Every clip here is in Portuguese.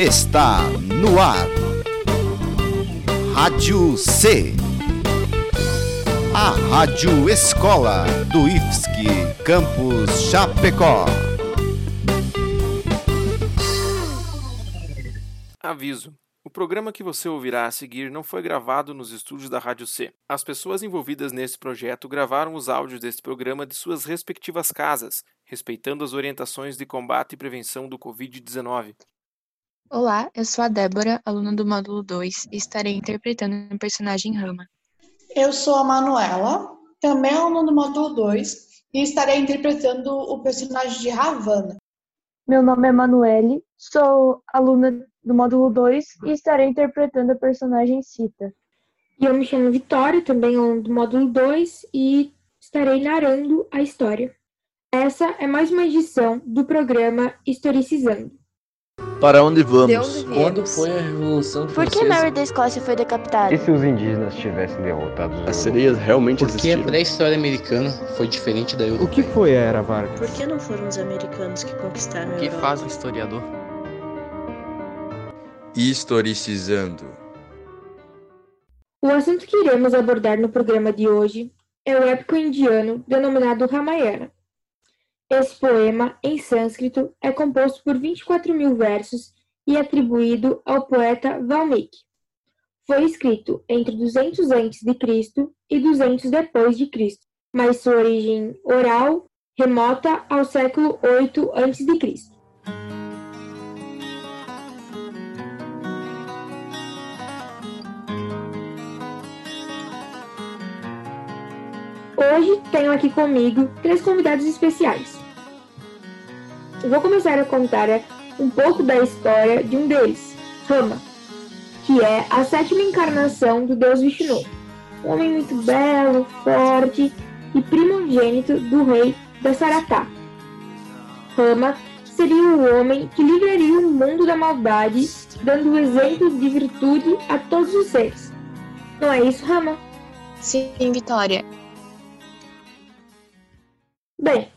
está no ar. Rádio C. A Rádio Escola do IFSC Campus Chapecó. Aviso. O programa que você ouvirá a seguir não foi gravado nos estúdios da Rádio C. As pessoas envolvidas nesse projeto gravaram os áudios deste programa de suas respectivas casas, respeitando as orientações de combate e prevenção do Covid-19. Olá, eu sou a Débora, aluna do módulo 2, e estarei interpretando o personagem Rama. Eu sou a Manuela, também aluna do módulo 2, e estarei interpretando o personagem de Ravana. Meu nome é Manuele, sou aluna do módulo 2 e estarei interpretando a personagem Cita. E eu me chamo Vitória, também aluna do módulo 2 e estarei narrando a história. Essa é mais uma edição do programa Historicizando. Para onde vamos? Onde Quando foi a Revolução Por Francesa? que Mary da Escócia foi decapitada? E se os indígenas tivessem derrotado os As sereias realmente Porque a existiram? pré-história americana foi diferente da O europeia. que foi a Era Vargas? Por que não foram os americanos que conquistaram a O que Europa? faz um historiador? Historicizando. O assunto que iremos abordar no programa de hoje é o épico indiano denominado Ramayana. Esse poema, em sânscrito, é composto por 24 mil versos e atribuído ao poeta Valmiki. Foi escrito entre 200 a.C. e 200 depois de Cristo, mas sua origem oral remota ao século 8 a.C. Hoje tenho aqui comigo três convidados especiais. Vou começar a contar um pouco da história de um deles, Rama, que é a sétima encarnação do deus Vishnu. Um homem muito belo, forte e primogênito do rei Dasaratha. Rama seria o homem que livraria o mundo da maldade, dando o exemplo de virtude a todos os seres. Não é isso, Rama? Sim, Vitória. Bem,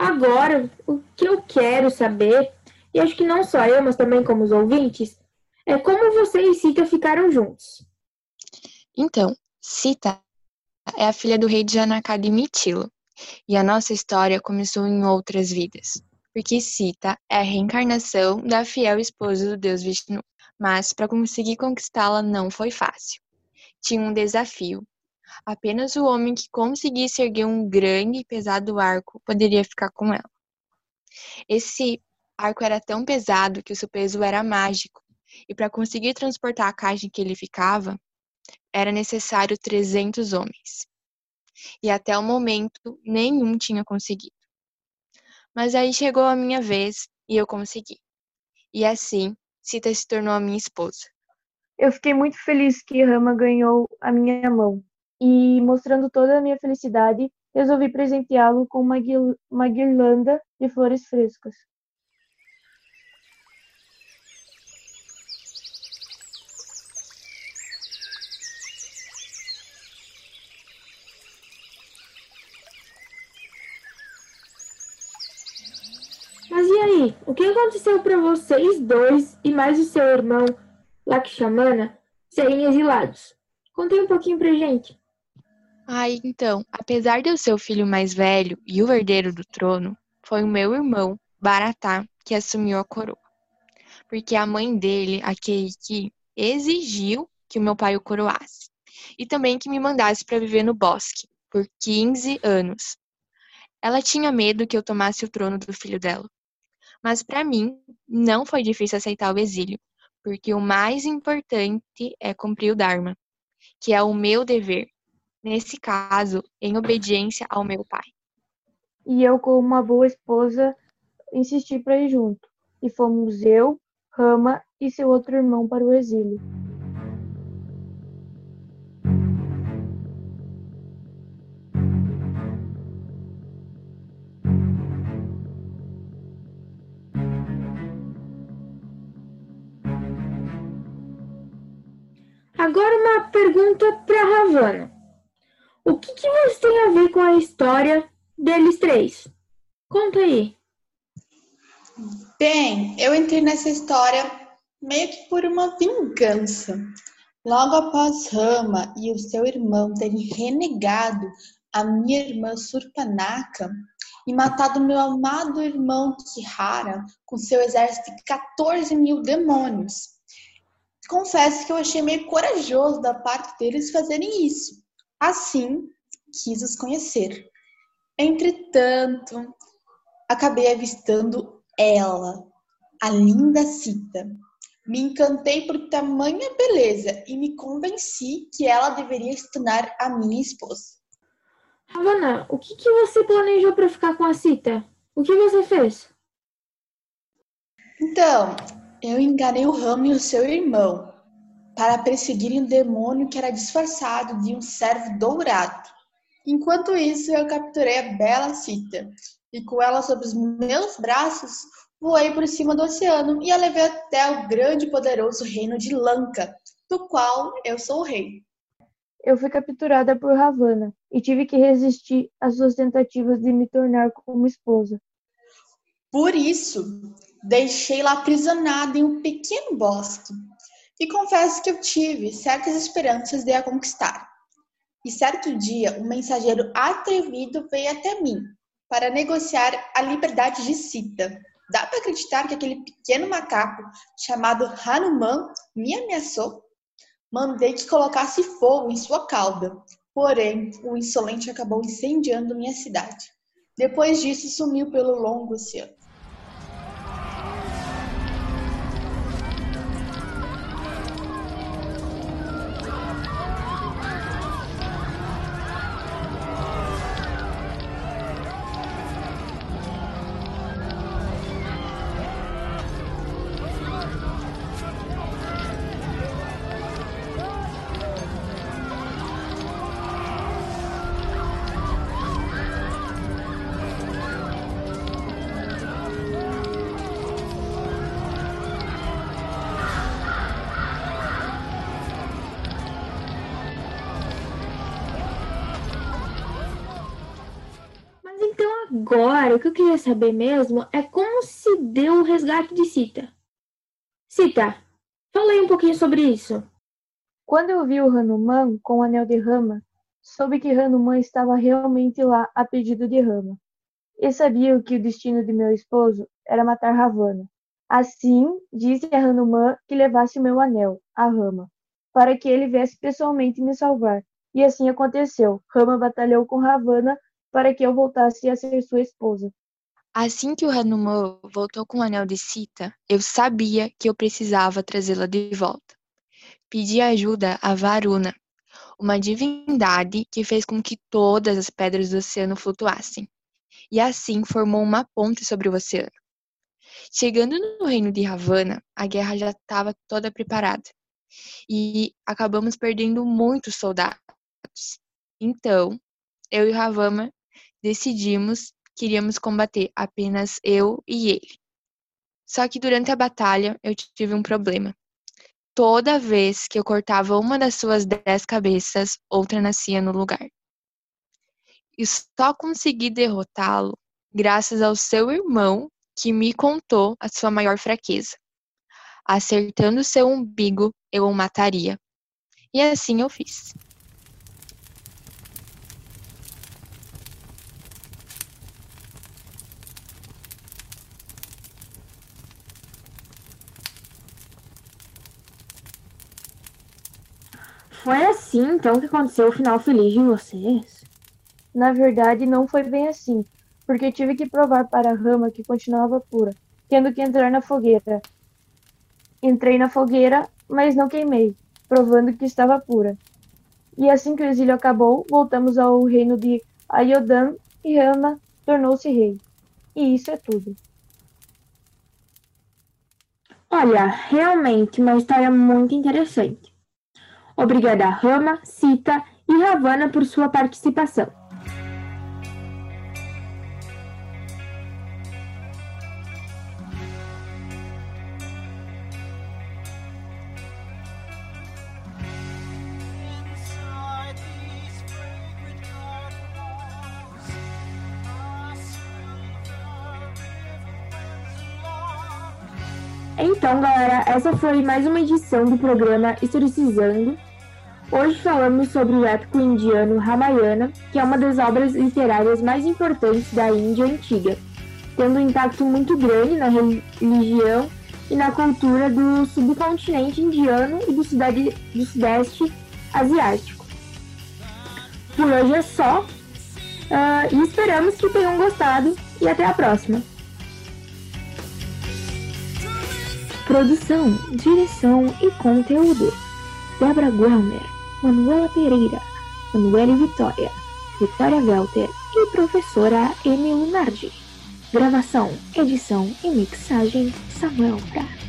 agora o que eu quero saber, e acho que não só eu, mas também como os ouvintes, é como você e Sita ficaram juntos. Então, Sita é a filha do rei de Janaka de Mitilo, e a nossa história começou em outras vidas, porque Sita é a reencarnação da fiel esposa do deus Vishnu, mas para conseguir conquistá-la não foi fácil. Tinha um desafio. Apenas o homem que conseguisse erguer um grande e pesado arco poderia ficar com ela. Esse arco era tão pesado que o seu peso era mágico, e para conseguir transportar a caixa em que ele ficava, era necessário 300 homens. E até o momento, nenhum tinha conseguido. Mas aí chegou a minha vez e eu consegui. E assim, Sita se tornou a minha esposa. Eu fiquei muito feliz que Rama ganhou a minha mão. E, mostrando toda a minha felicidade, resolvi presenteá-lo com uma, guil- uma guirlanda de flores frescas. Mas e aí? O que aconteceu para vocês dois e mais o seu irmão Lakshmana serem exilados? Contem um pouquinho pra gente. Ai, então, apesar de eu ser o filho mais velho e o herdeiro do trono, foi o meu irmão, Baratá, que assumiu a coroa. Porque a mãe dele, a Keiki, exigiu que o meu pai o coroasse. E também que me mandasse para viver no bosque, por 15 anos. Ela tinha medo que eu tomasse o trono do filho dela. Mas para mim, não foi difícil aceitar o exílio, porque o mais importante é cumprir o Dharma, que é o meu dever, nesse caso, em obediência ao meu pai. E eu, como uma boa esposa, insisti para ir junto. E fomos eu, Rama e seu outro irmão para o exílio. Agora uma pergunta para Ravana. O que, que você tem a ver com a história deles três? Conta aí. Bem, eu entrei nessa história meio que por uma vingança. Logo após Rama e o seu irmão terem renegado a minha irmã Surpanaka e matado meu amado irmão Kihara com seu exército de 14 mil demônios. Confesso que eu achei meio corajoso da parte deles fazerem isso. Assim, quis os conhecer. Entretanto, acabei avistando ela, a linda Cita. Me encantei por tamanha beleza e me convenci que ela deveria se tornar a minha esposa. Havana, o que, que você planejou para ficar com a Cita? O que você fez? Então, eu enganei o Ramo e o seu irmão para perseguirem um demônio que era disfarçado de um servo dourado. Enquanto isso, eu capturei a bela Cita e com ela sob os meus braços, voei por cima do oceano e a levei até o grande e poderoso reino de Lanka, do qual eu sou o rei. Eu fui capturada por Ravana e tive que resistir às suas tentativas de me tornar como esposa. Por isso, deixei-la aprisionada em um pequeno bosque e confesso que eu tive certas esperanças de a conquistar. E certo dia, um mensageiro atrevido veio até mim para negociar a liberdade de Sita. Dá para acreditar que aquele pequeno macaco chamado Hanuman me ameaçou? Mandei que colocasse fogo em sua cauda, porém o insolente acabou incendiando minha cidade. Depois disso, sumiu pelo longo oceano. Agora, o que eu queria saber mesmo é como se deu o resgate de. Cita, fala aí um pouquinho sobre isso. Quando eu vi o Hanuman com o anel de Rama, soube que Hanuman estava realmente lá a pedido de Rama. E sabia que o destino de meu esposo era matar Ravana. Assim, disse a Hanuman que levasse o meu anel, a Rama, para que ele viesse pessoalmente me salvar. E assim aconteceu. Rama batalhou com Ravana para que eu voltasse a ser sua esposa. Assim que o Hanuman voltou com o anel de Sita, eu sabia que eu precisava trazê-la de volta. Pedi ajuda a Varuna, uma divindade que fez com que todas as pedras do oceano flutuassem, e assim formou uma ponte sobre o oceano. Chegando no reino de Ravana, a guerra já estava toda preparada, e acabamos perdendo muitos soldados. Então, eu e Ravana decidimos que iríamos combater apenas eu e ele. Só que durante a batalha eu tive um problema. Toda vez que eu cortava uma das suas dez cabeças, outra nascia no lugar. E só consegui derrotá-lo graças ao seu irmão que me contou a sua maior fraqueza. Acertando seu umbigo, eu o mataria. E assim eu fiz. Foi assim, então, que aconteceu o final feliz de vocês? Na verdade, não foi bem assim, porque tive que provar para a rama que continuava pura, tendo que entrar na fogueira. Entrei na fogueira, mas não queimei, provando que estava pura. E assim que o exílio acabou, voltamos ao reino de Ayodan e Rama tornou-se rei. E isso é tudo. Olha, realmente uma história muito interessante. Obrigada a Rama, Sita e Ravana por sua participação. Então, galera, essa foi mais uma edição do programa Historicizando. Hoje falamos sobre o épico indiano Ramayana, que é uma das obras literárias mais importantes da Índia antiga, tendo um impacto muito grande na religião e na cultura do subcontinente indiano e do, sudade, do sudeste asiático. Por hoje é só, uh, e esperamos que tenham gostado e até a próxima! Produção, direção e conteúdo: Débora Guelmer, Manuela Pereira, Manuela Vitória, Vitória Welter e professora Emily Nardi. Gravação, edição e mixagem: Samuel Prats.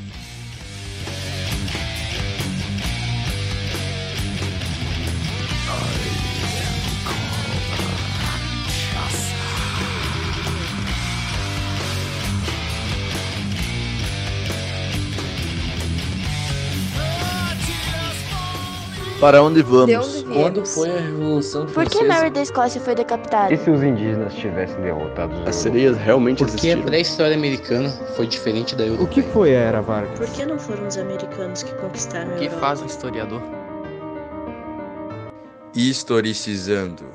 Para onde vamos? Quando foi a Revolução Por Francesa? que Mary da Escócia foi decapitada? E se os indígenas tivessem derrotado os As sereias realmente Por que a existiram? pré-história americana foi diferente da O europeia? que foi a Era Vargas? Por que não foram os americanos que conquistaram a O que Europa? faz um historiador? Historicizando.